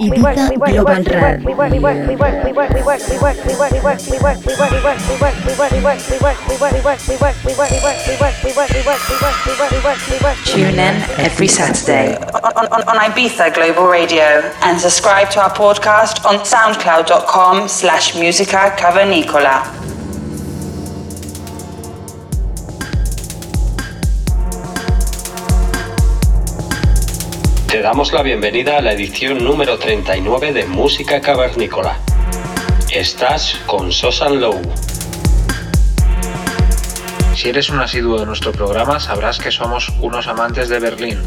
Ibiza Global Tune in every Saturday on, on, on Ibiza Global Radio and subscribe to our podcast on soundcloud.com slash musica cavernicola. Damos la bienvenida a la edición número 39 de Música Cavernícola. Estás con Sosan Low. Si eres un asiduo de nuestro programa, sabrás que somos unos amantes de Berlín.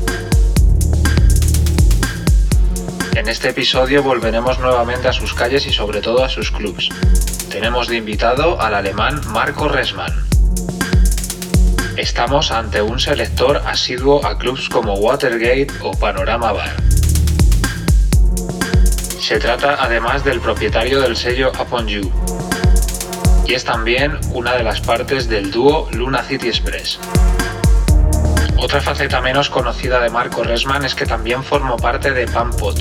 En este episodio volveremos nuevamente a sus calles y sobre todo a sus clubs. Tenemos de invitado al alemán Marco Resman. Estamos ante un selector asiduo a clubs como Watergate o Panorama Bar. Se trata además del propietario del sello Upon You y es también una de las partes del dúo Luna City Express. Otra faceta menos conocida de Marco Resman es que también formó parte de Pampot.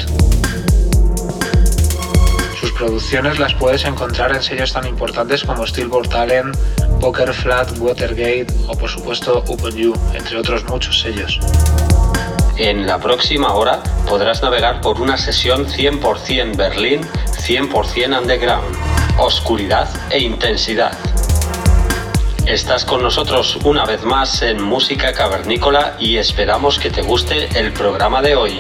Producciones las puedes encontrar en sellos tan importantes como Steelboard Talent, Poker Flat, Watergate o por supuesto Upon You, entre otros muchos sellos. En la próxima hora podrás navegar por una sesión 100% Berlín, 100% underground, oscuridad e intensidad. Estás con nosotros una vez más en Música Cavernícola y esperamos que te guste el programa de hoy.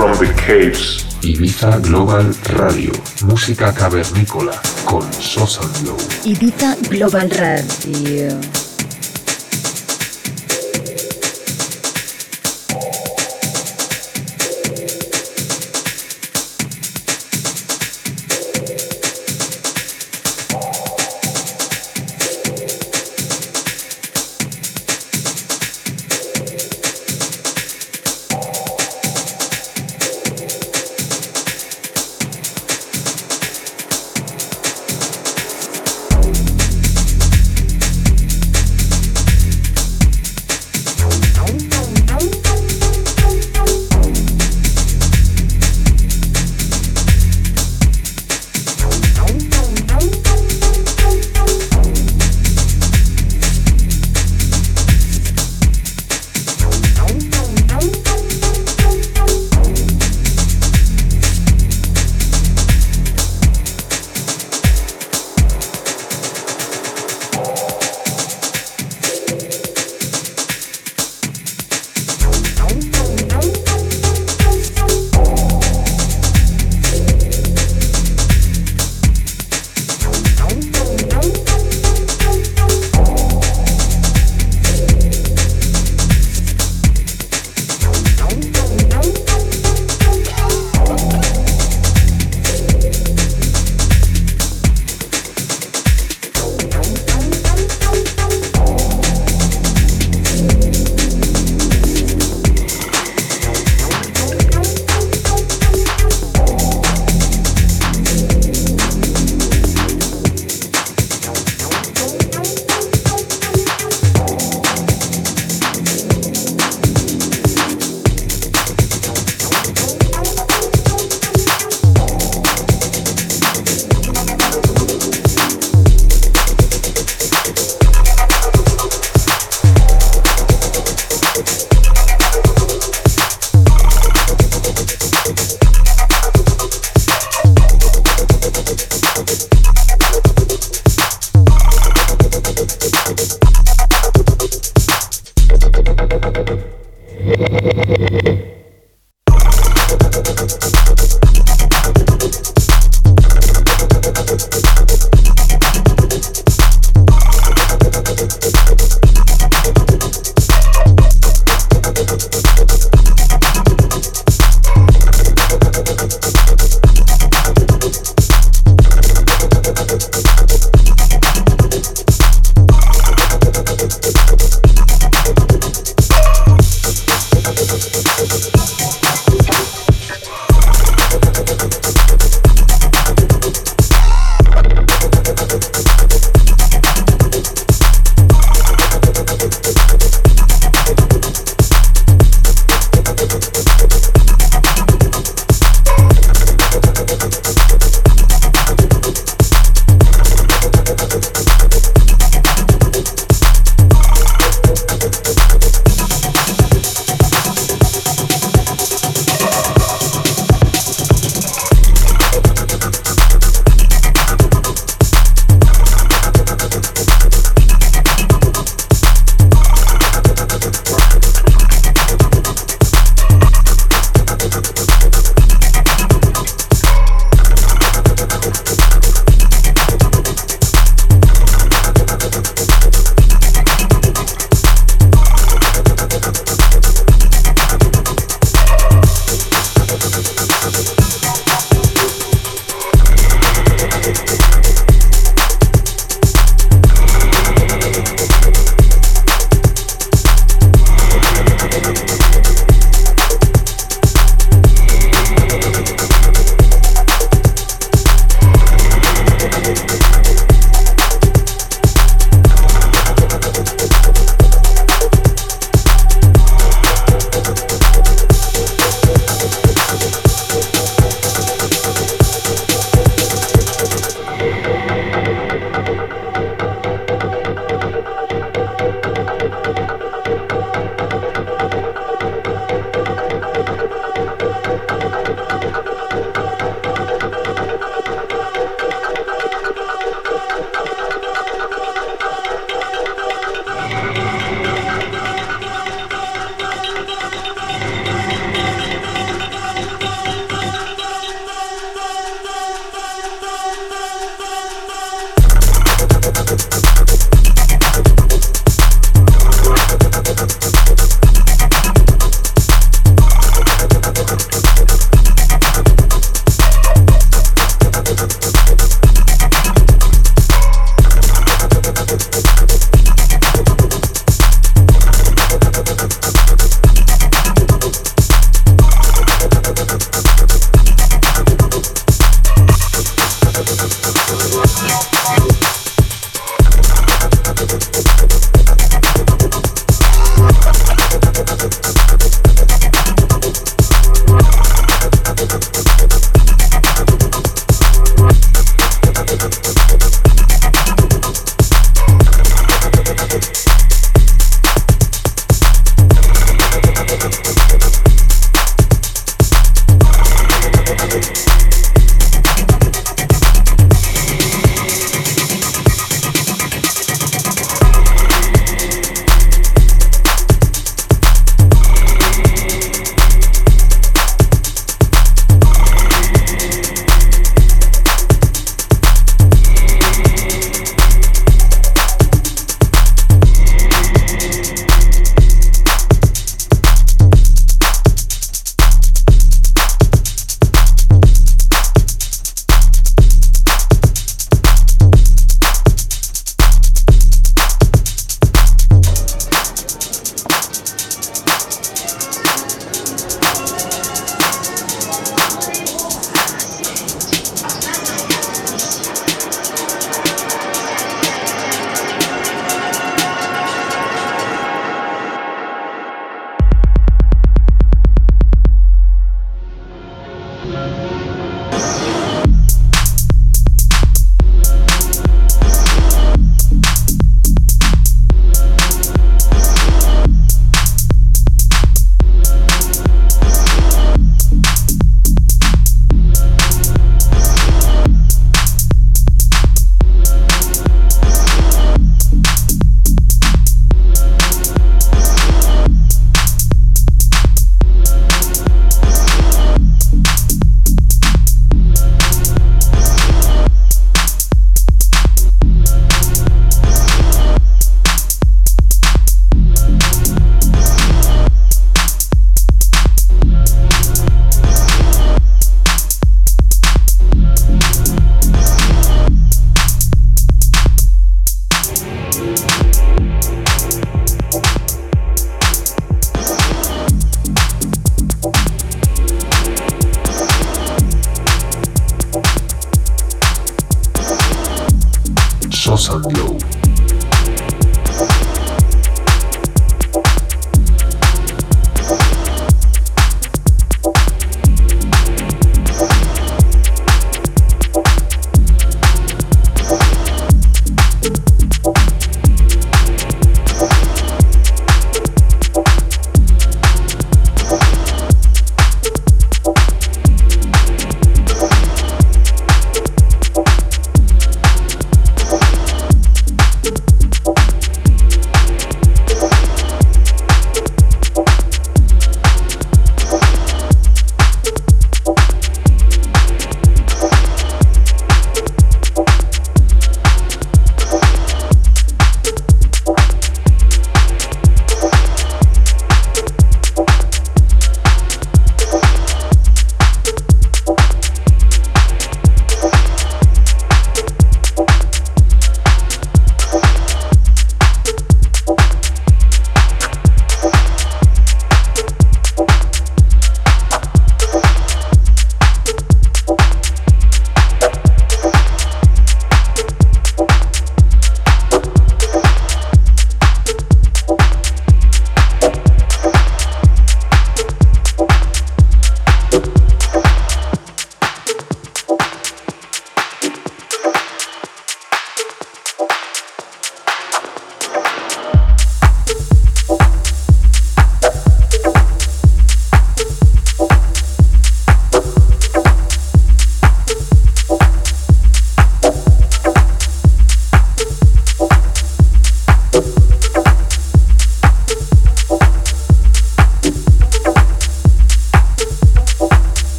From the Caves. Ibiza Global Radio, música cavernícola con Sosa Glow. Ibiza Global Radio.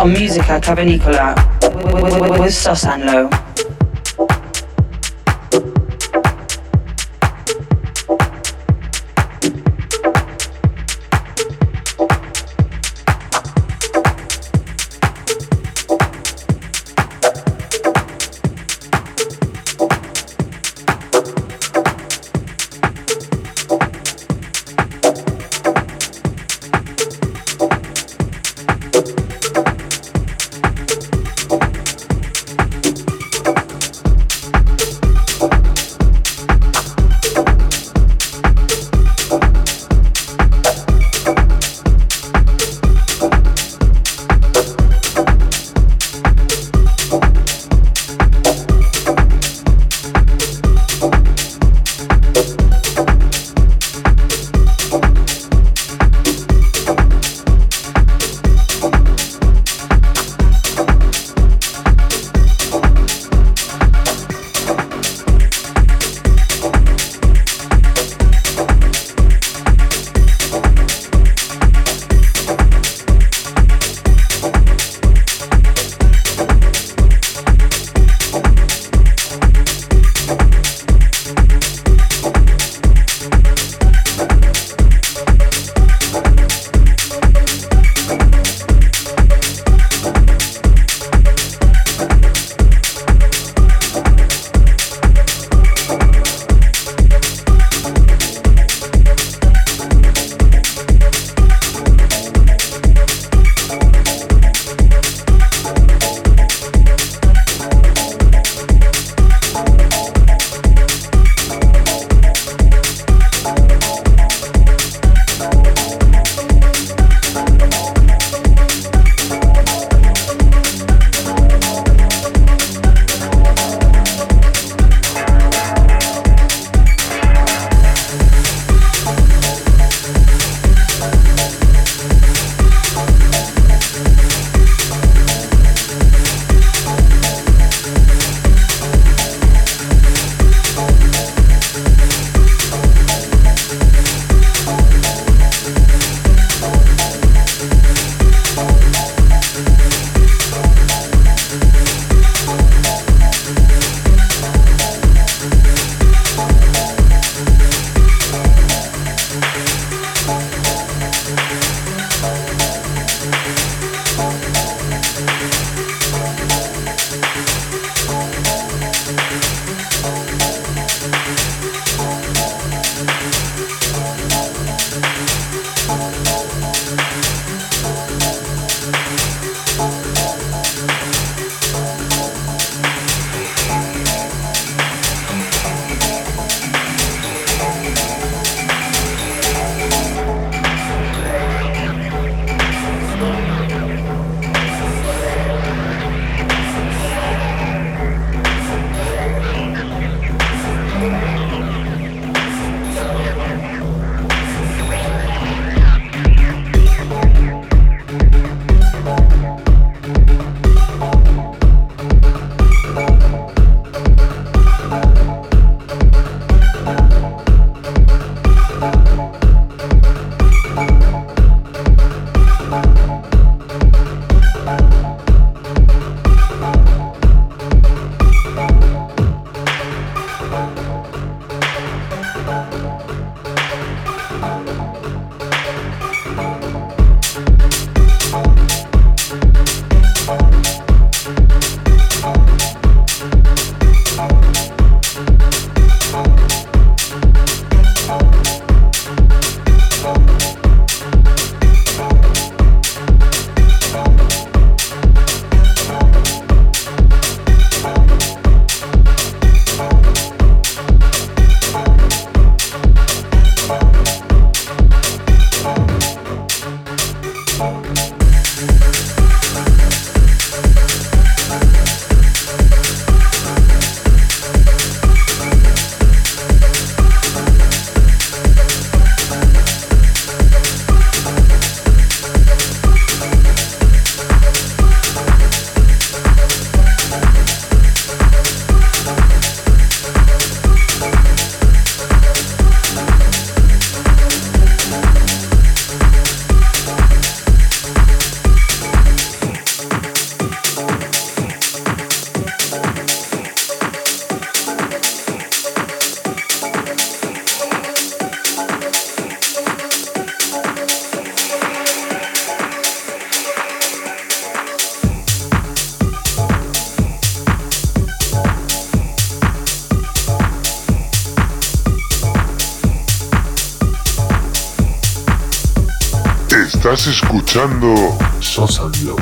On Musica Cavernicola with Sosanlo. Estás escuchando Sos and Low.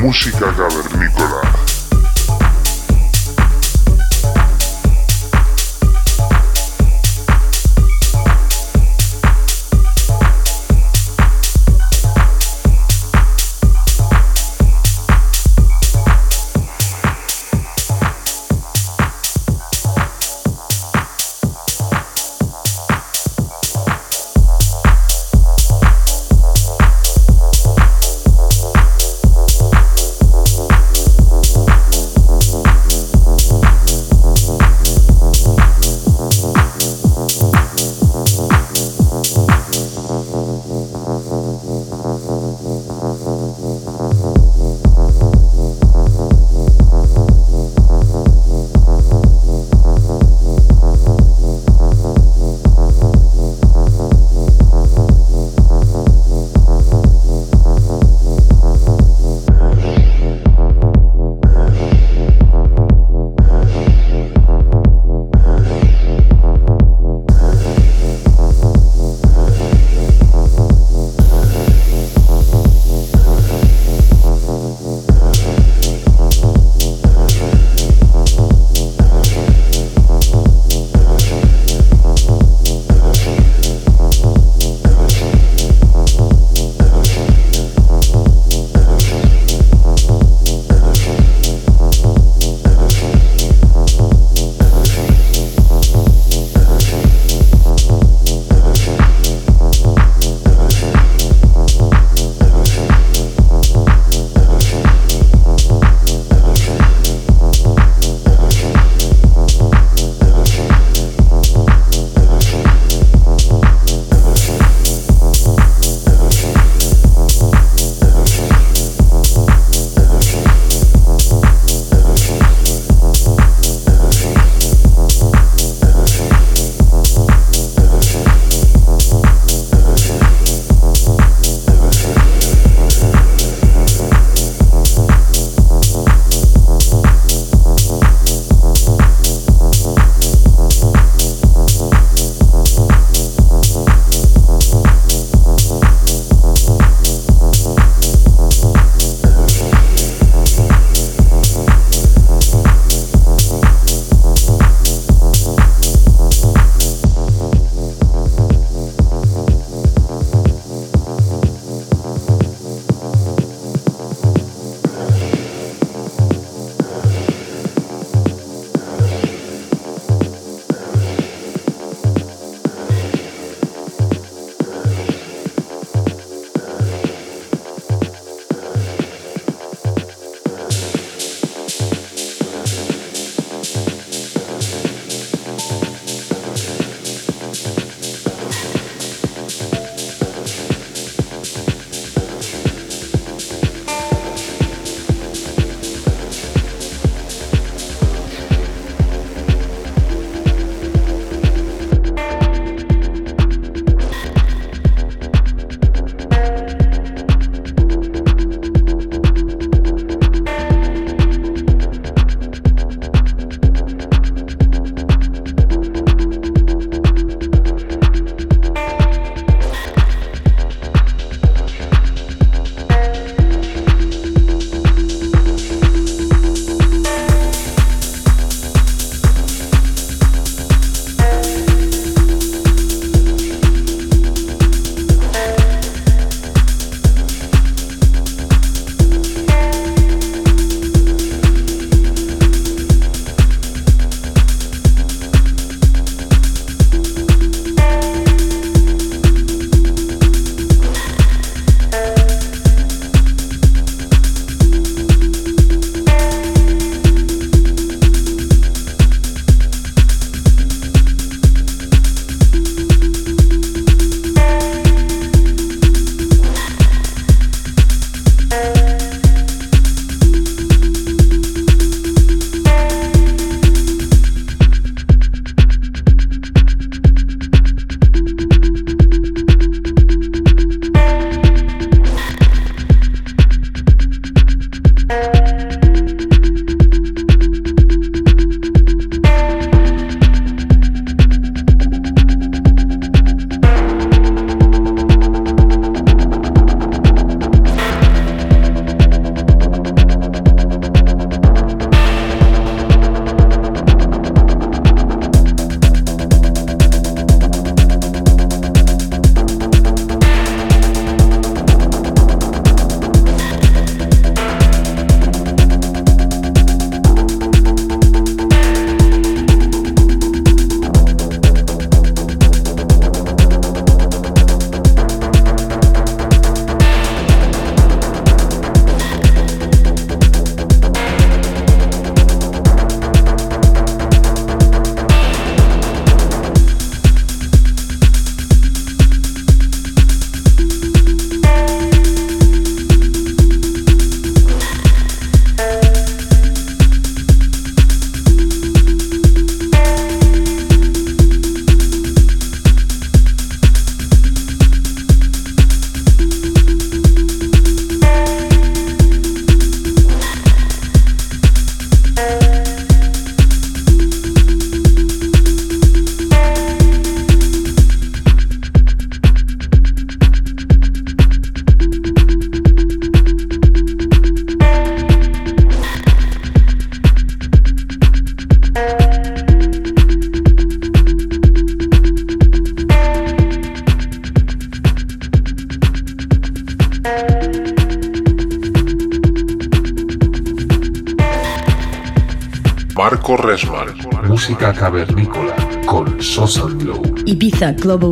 música cavernícola. global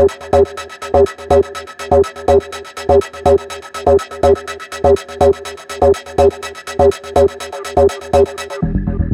Thank you.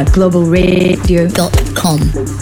Globalradio.com.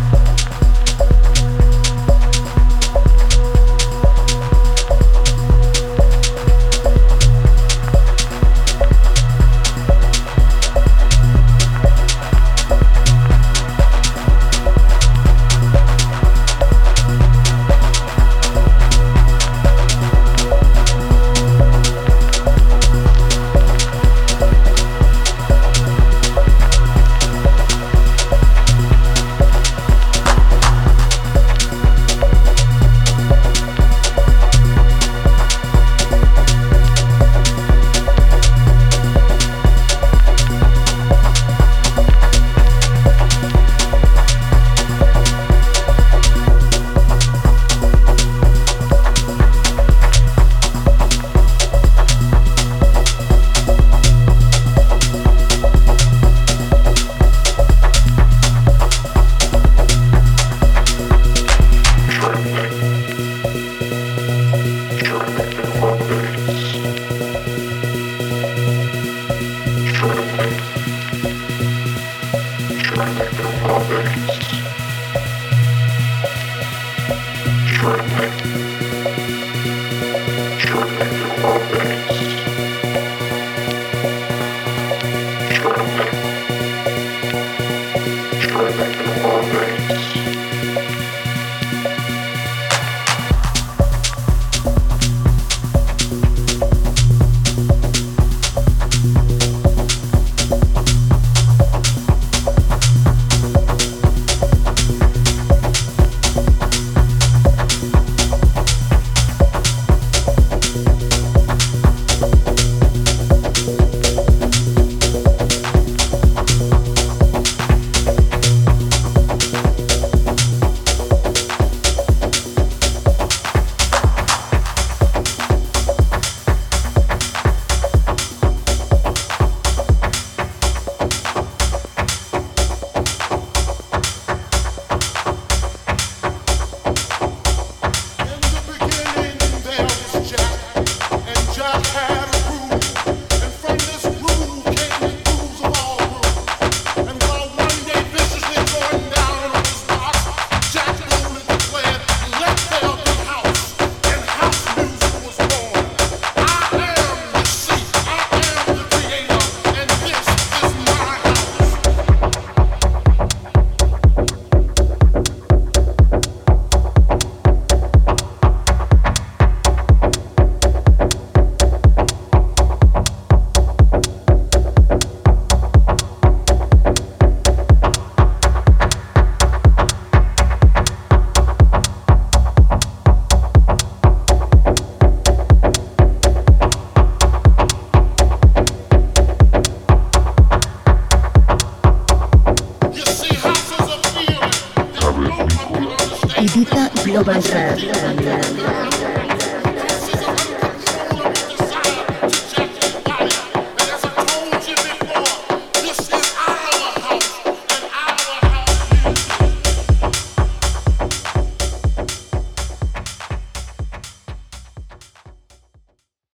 Global Red.